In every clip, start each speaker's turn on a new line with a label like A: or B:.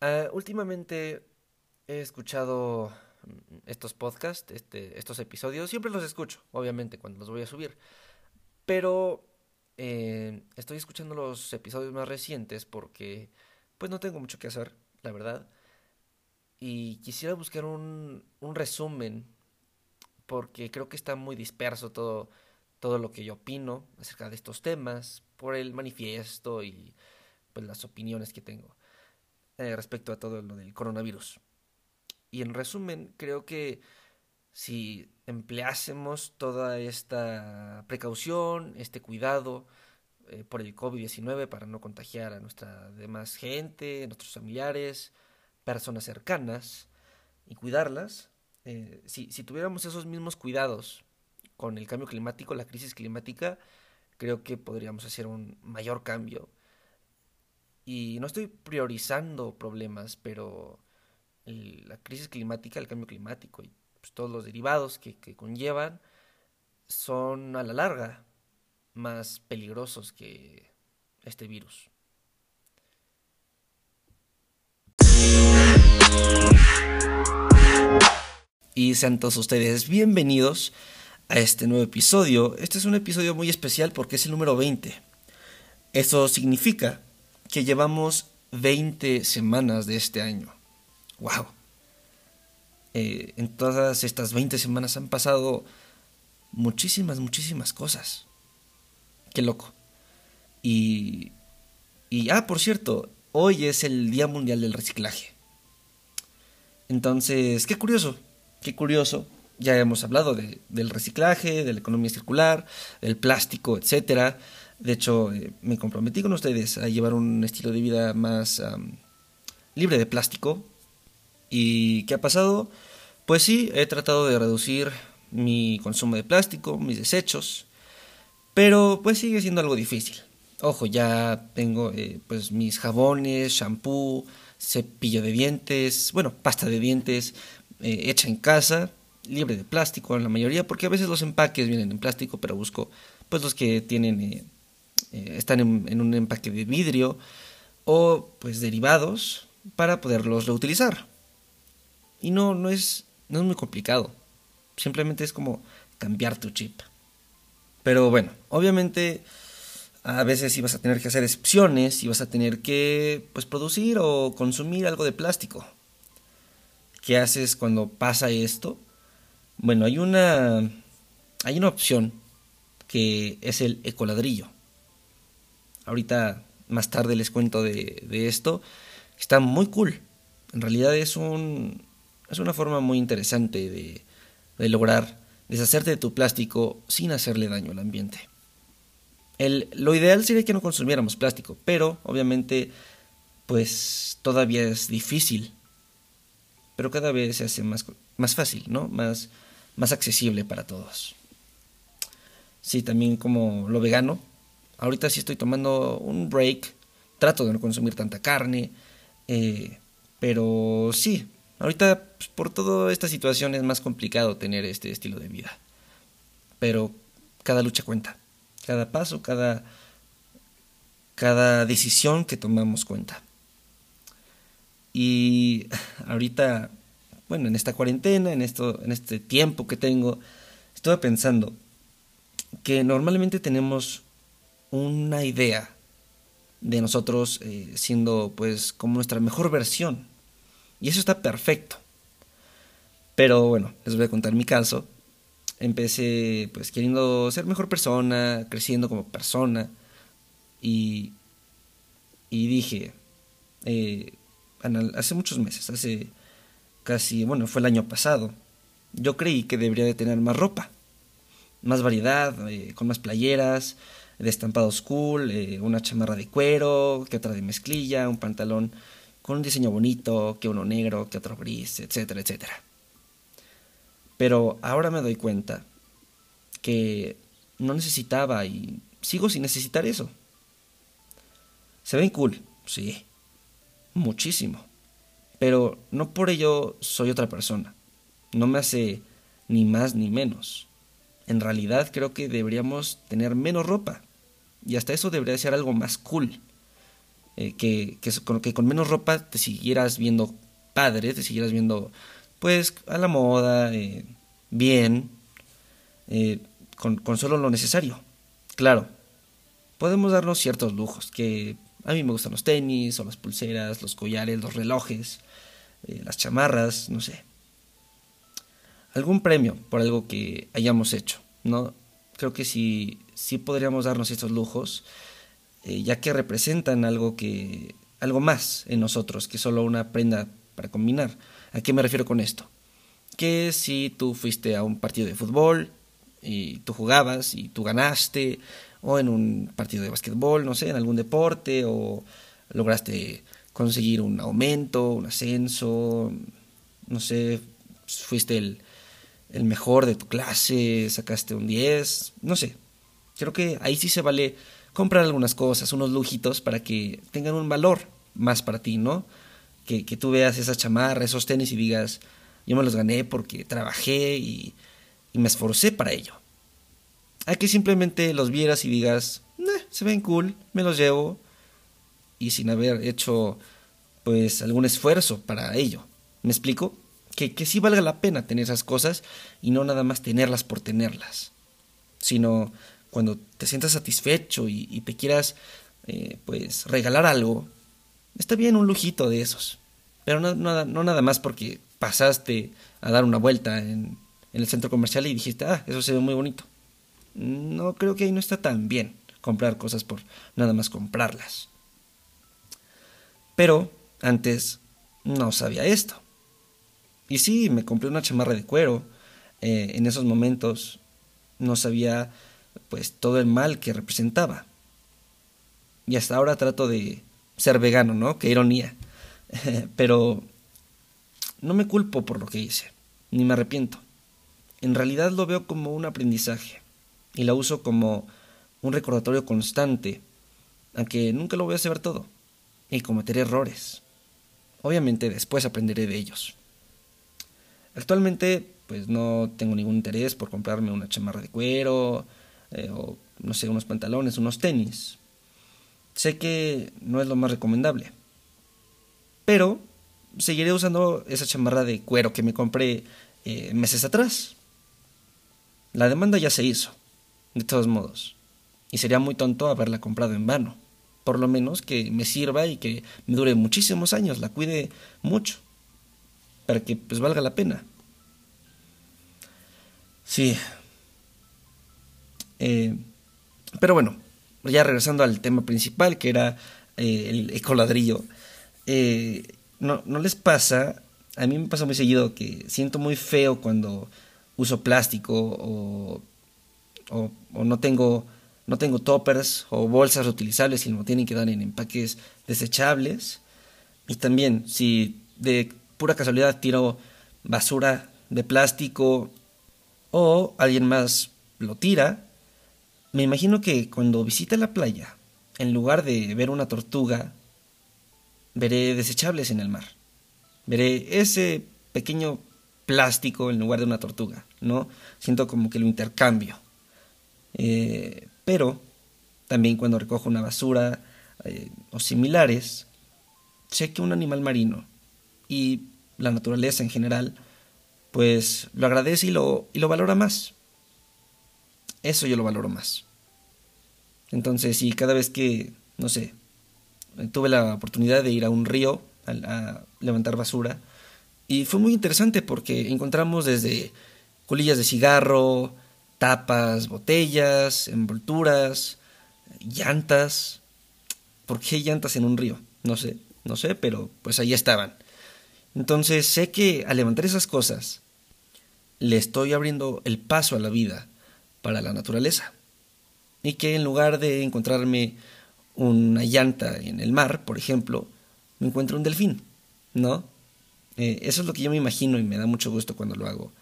A: Uh, últimamente he escuchado estos podcasts, este, estos episodios, siempre los escucho, obviamente, cuando los voy a subir. Pero eh, estoy escuchando los episodios más recientes porque pues no tengo mucho que hacer, la verdad. Y quisiera buscar un, un resumen porque creo que está muy disperso todo, todo lo que yo opino acerca de estos temas por el manifiesto y pues las opiniones que tengo. Eh, respecto a todo lo del coronavirus. Y en resumen, creo que si empleásemos toda esta precaución, este cuidado eh, por el COVID-19 para no contagiar a nuestra demás gente, nuestros familiares, personas cercanas y cuidarlas, eh, si, si tuviéramos esos mismos cuidados con el cambio climático, la crisis climática, creo que podríamos hacer un mayor cambio y no estoy priorizando problemas, pero la crisis climática, el cambio climático y pues, todos los derivados que, que conllevan son a la larga más peligrosos que este virus. Y sean todos ustedes bienvenidos a este nuevo episodio. Este es un episodio muy especial porque es el número 20. Eso significa que llevamos 20 semanas de este año. ¡Wow! Eh, en todas estas 20 semanas han pasado muchísimas, muchísimas cosas. Qué loco. Y, y, ah, por cierto, hoy es el Día Mundial del Reciclaje. Entonces, qué curioso, qué curioso. Ya hemos hablado de, del reciclaje, de la economía circular, del plástico, etcétera. De hecho, eh, me comprometí con ustedes a llevar un estilo de vida más libre de plástico. ¿Y qué ha pasado? Pues sí, he tratado de reducir mi consumo de plástico, mis desechos, pero pues sigue siendo algo difícil. Ojo, ya tengo eh, pues mis jabones, shampoo, cepillo de dientes, bueno, pasta de dientes eh, hecha en casa, libre de plástico en la mayoría, porque a veces los empaques vienen en plástico, pero busco pues los que tienen eh, están en, un empaque de vidrio o pues derivados para poderlos reutilizar. Y no, no es, no es muy complicado. Simplemente es como cambiar tu chip. Pero bueno, obviamente a veces ibas a tener que hacer excepciones y vas a tener que pues producir o consumir algo de plástico. ¿Qué haces cuando pasa esto? Bueno, hay una hay una opción que es el ecoladrillo. Ahorita más tarde les cuento de, esto. Está muy cool. En realidad es un es una forma muy interesante de, de lograr deshacerte de tu plástico sin hacerle daño al ambiente. El, lo ideal sería que no consumiéramos plástico, pero obviamente pues todavía es difícil. Pero cada vez se hace más, más fácil, ¿no? Más, más accesible para todos. Sí, también como lo vegano, Ahorita sí estoy tomando un break, trato de no consumir tanta carne, eh, pero sí, ahorita pues, por toda esta situación es más complicado tener este estilo de vida. Pero cada lucha cuenta, cada paso, cada, cada decisión que tomamos cuenta. Y ahorita, bueno, en esta cuarentena, en, esto, en este tiempo que tengo, estuve pensando que normalmente tenemos una idea de nosotros eh, siendo pues como nuestra mejor versión. Y eso está perfecto. Pero bueno, les voy a contar mi caso. Empecé pues queriendo ser mejor persona, creciendo como persona. Y, y dije, eh, hace muchos meses, hace casi, bueno, fue el año pasado, yo creí que debería de tener más ropa, más variedad, eh, con más playeras, de estampados cool, eh, una chamarra de cuero, que otra de mezclilla, un pantalón con un diseño bonito, que uno negro, que otro gris, etcétera, etcétera. Pero ahora me doy cuenta que no necesitaba y sigo sin necesitar eso. Se ven cool, sí, muchísimo. Pero no por ello soy otra persona. No me hace ni más ni menos. En realidad creo que deberíamos tener menos ropa. Y hasta eso debería ser algo más cool. Eh, que, que, con, menos ropa te siguieras viendo padre, te siguieras viendo pues a la moda, eh, bien, eh, con, con solo lo necesario. Claro, podemos darnos ciertos lujos, que a mí me gustan los tenis, o las pulseras, los collares, los relojes, las chamarras, no sé algún premio por algo que hayamos hecho, ¿no? Creo que sí, sí podríamos darnos estos lujos, eh, ya que representan algo que algo más en nosotros que solo una prenda para combinar. ¿A qué me refiero con esto? Que si tú fuiste a un partido de fútbol y tú jugabas y tú ganaste, o en un partido de básquetbol, no sé, en algún deporte, o lograste conseguir un aumento, un ascenso, no sé, fuiste el, el mejor de tu clase, sacaste un 10, no sé. Creo que ahí sí se vale comprar algunas cosas, unos lujitos para que tengan un valor más para ti, ¿no? Que, que tú veas esa chamarra, esos tenis y digas, yo me los gané porque trabajé y, me esforcé para ello. Hay que simplemente los vieras y digas, se ven cool, me los llevo y sin haber hecho pues algún esfuerzo para ello. ¿Me explico? Que, sí valga la pena tener esas cosas y no nada más tenerlas por tenerlas, sino cuando te sientas satisfecho y, te quieras eh, pues regalar algo, está bien un lujito de esos, pero no, no, nada más porque pasaste a dar una vuelta en, en el centro comercial y dijiste, ah, eso se ve muy bonito. No creo que ahí no está tan bien comprar cosas por nada más comprarlas. Pero antes no sabía esto. Y sí, me compré una chamarra de cuero. Eh, en esos momentos no sabía pues todo el mal que representaba. Y hasta ahora trato de ser vegano, ¿no? Qué ironía. Pero no me culpo por lo que hice, ni me arrepiento. En realidad lo veo como un aprendizaje y la uso como un recordatorio constante, aunque nunca lo voy a saber todo y cometeré errores. Obviamente después aprenderé de ellos. Actualmente, pues no tengo ningún interés por comprarme una chamarra de cuero eh, o, no sé, unos pantalones, unos tenis. Sé que no es lo más recomendable. Pero seguiré usando esa chamarra de cuero que me compré eh, meses atrás. La demanda ya se hizo, de todos modos. Y sería muy tonto haberla comprado en vano. Por lo menos que me sirva y que me dure muchísimos años, la cuide mucho para que pues valga la pena. Sí. Eh, pero bueno, ya regresando al tema principal, que era eh, el ecoladrillo. Eh, no, ¿No les pasa? A mí me pasa muy seguido que siento muy feo cuando uso plástico o, o, no tengo no tengo toppers o bolsas reutilizables y no tienen que dar en empaques desechables. Y también, si de pura casualidad tiro basura de plástico o alguien más lo tira, me imagino que cuando visite la playa, en lugar de ver una tortuga, veré desechables en el mar. Veré ese pequeño plástico en lugar de una tortuga, ¿no? Siento como que lo intercambio. Eh, pero también cuando recojo una basura eh, o similares, sé que un animal marino y la naturaleza en general, pues lo agradece y lo, y lo valora más. Eso yo lo valoro más. Entonces, si cada vez que, no sé, tuve la oportunidad de ir a un río a, levantar basura, y fue muy interesante porque encontramos desde colillas de cigarro, tapas, botellas, envolturas, llantas. ¿Por qué llantas en un río? No sé, no sé, pero pues ahí estaban. Entonces sé que al levantar esas cosas, le estoy abriendo el paso a la vida para la naturaleza. y que en lugar de encontrarme una llanta en el mar, por ejemplo, me encuentro un delfín, ¿no? Eh, eso es lo que yo me imagino y me da mucho gusto cuando lo hago.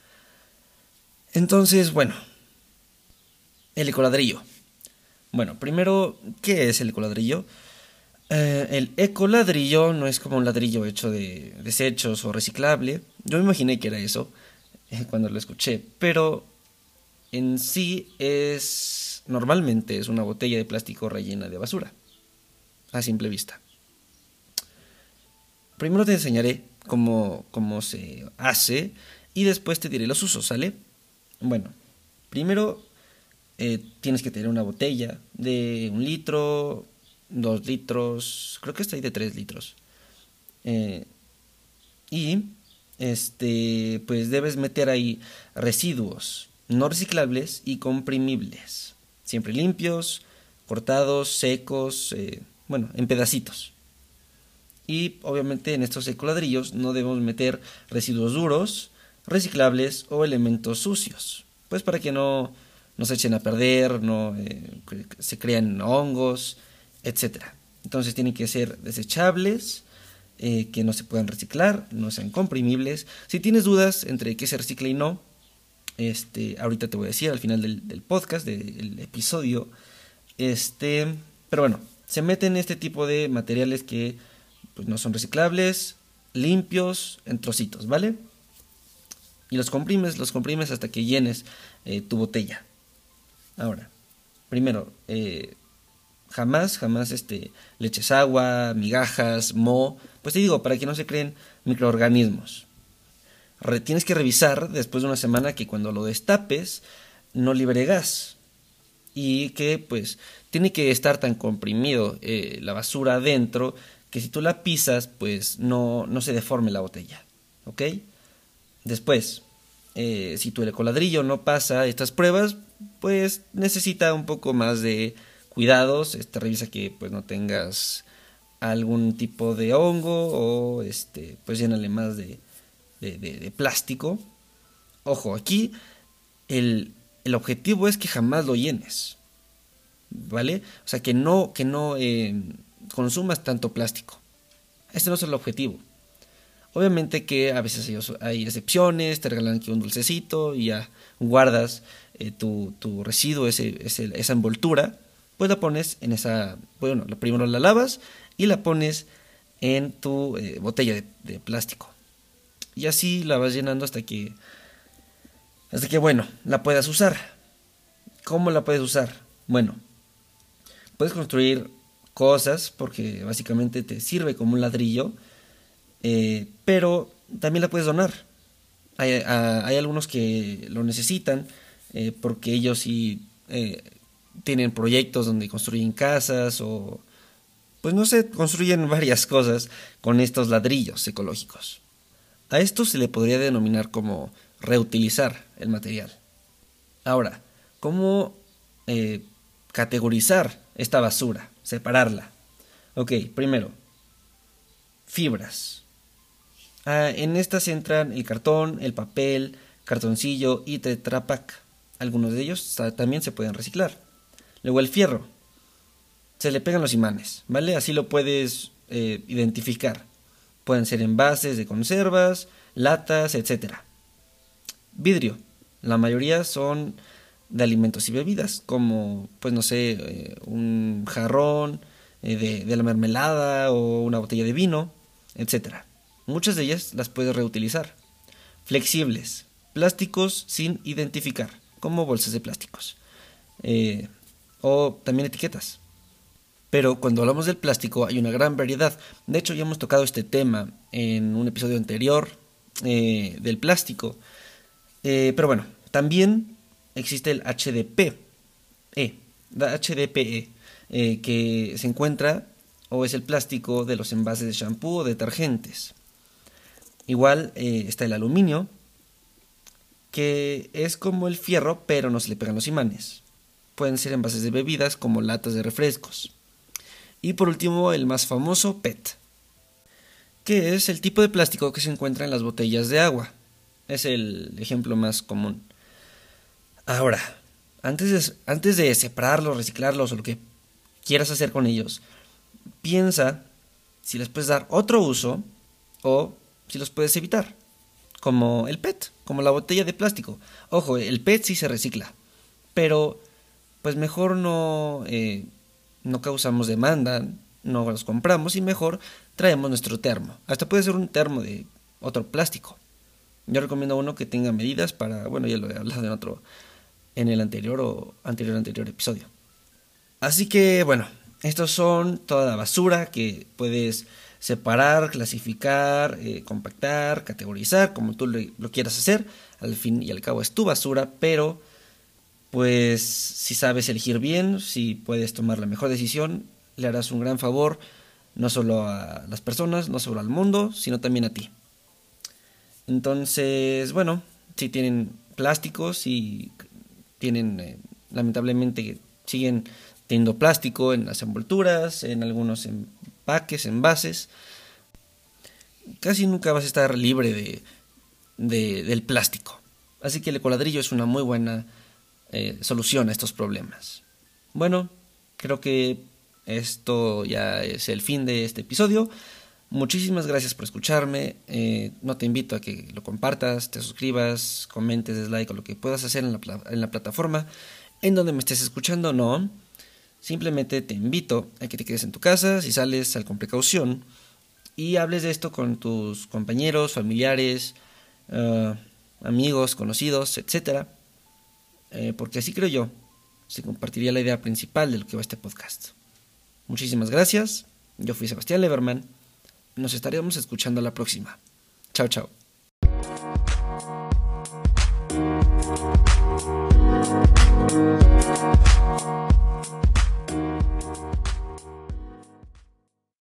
A: Entonces, bueno, el ecoladrillo. Bueno, primero, ¿qué es el ecoladrillo? Eh, el ecoladrillo no es como un ladrillo hecho de desechos o reciclable. Yo me imaginé que era eso eh, cuando lo escuché, pero en sí es normalmente es una botella de plástico rellena de basura, a simple vista. Primero te enseñaré cómo, cómo se hace y después te diré los usos, ¿sale? Bueno, primero eh, tienes que tener una botella de un litro, dos litros, creo que está ahí de tres litros. Eh, y este, pues debes meter ahí residuos no reciclables y comprimibles, siempre limpios, cortados, secos, eh, bueno, en pedacitos. Y obviamente en estos ecoladrillos no debemos meter residuos duros, reciclables o elementos sucios, pues para que no, no se echen a perder, no eh, se crean hongos, etc. Entonces tienen que ser desechables, eh, que no se puedan reciclar, no sean comprimibles. Si tienes dudas entre qué se recicla y no, este, ahorita te voy a decir al final del, podcast, del episodio. Este, pero bueno, se meten este tipo de materiales que pues, no son reciclables, limpios, en trocitos, ¿vale? Y los comprimes, los comprimes hasta que llenes eh, tu botella. Ahora, primero, eh, jamás, jamás este, le eches agua, migajas, mo, pues te digo, para que no se creen microorganismos. tienes que revisar después de una semana que cuando lo destapes no libere gas y que pues tiene que estar tan comprimido eh, la basura adentro que si tú la pisas pues no, no se deforme la botella, ¿ok? Después, eh, si tu ecoladrillo no pasa estas pruebas, pues necesita un poco más de cuidados, este, revisa que pues no tengas algún tipo de hongo o este pues llénale más de, de, plástico. Ojo, aquí el, el, objetivo es que jamás lo llenes, ¿vale? O sea, que no, que no eh, consumas tanto plástico. Este no es el objetivo. Obviamente que a veces hay, excepciones, te regalan aquí un dulcecito y ya guardas eh, tu, tu, residuo, ese, esa envoltura pues la pones en esa, bueno, primero la lavas y la pones en tu eh, botella de, plástico. Y así la vas llenando hasta que, hasta que, bueno, la puedas usar. ¿Cómo la puedes usar? Bueno, puedes construir cosas porque básicamente te sirve como un ladrillo, eh, pero también la puedes donar. Hay, hay algunos que lo necesitan eh, porque ellos sí tienen proyectos donde construyen casas o, pues no sé, construyen varias cosas con estos ladrillos ecológicos. A esto se le podría denominar como reutilizar el material. Ahora, ¿cómo eh, categorizar esta basura? Separarla. Ok, primero, fibras. Ah, en estas entran el cartón, el papel, cartoncillo y tetrapack. Algunos de ellos también se pueden reciclar. Luego el fierro. Se le pegan los imanes, ¿vale? Así lo puedes eh, identificar. Pueden ser envases de conservas, latas, etc. Vidrio. La mayoría son de alimentos y bebidas, como, pues no sé, eh, un jarrón eh, de, de la mermelada o una botella de vino, etc. Muchas de ellas las puedes reutilizar. Flexibles. Plásticos sin identificar, como bolsas de plásticos. Eh, o también etiquetas. Pero cuando hablamos del plástico hay una gran variedad. De hecho, ya hemos tocado este tema en un episodio anterior eh, del plástico. Eh, pero bueno, también existe el HDP, e, HDPE, eh, que se encuentra o es el plástico de los envases de shampoo o detergentes. Igual está el aluminio, que es como el fierro, pero no se le pegan los imanes pueden ser envases de bebidas como latas de refrescos. Y por último, el más famoso PET, que es el tipo de plástico que se encuentra en las botellas de agua. Es el ejemplo más común. Ahora, antes de, antes de separarlos, reciclarlos o lo que quieras hacer con ellos, piensa si les puedes dar otro uso o si los puedes evitar, como el PET, como la botella de plástico. Ojo, el PET sí se recicla, pero pues mejor no, eh, no causamos demanda, no los compramos y mejor traemos nuestro termo. Hasta puede ser un termo de otro plástico. Yo recomiendo uno que tenga medidas para, bueno, ya lo he hablado en otro, en el anterior o anterior anterior episodio. Así que, bueno, estos son toda la basura que puedes separar, clasificar, eh, compactar, categorizar, como tú lo quieras hacer. Al fin y al cabo es tu basura, pero pues si sabes elegir bien, si puedes tomar la mejor decisión, le harás un gran favor no solo a las personas, no solo al mundo, sino también a ti. Entonces, bueno, si tienen plásticos y tienen, eh, lamentablemente, siguen teniendo plástico en las envolturas, en algunos empaques, envases, casi nunca vas a estar libre de, de del plástico. Así que el coladrillo es una muy buena eh, solución a estos problemas. Bueno, creo que esto ya es el fin de este episodio. Muchísimas gracias por escucharme. Eh, no te invito a que lo compartas, te suscribas, comentes, des like o lo que puedas hacer en la, plataforma en donde me estés escuchando. No. Simplemente te invito a que te quedes en tu casa, si sales, sal con precaución y hables de esto con tus compañeros, familiares, eh, amigos, conocidos, etc. Eh, porque así creo yo, se compartiría la idea principal de lo que va este podcast. Muchísimas gracias. Yo fui Sebastián Leverman. Nos estaremos escuchando la próxima. Chao, chao.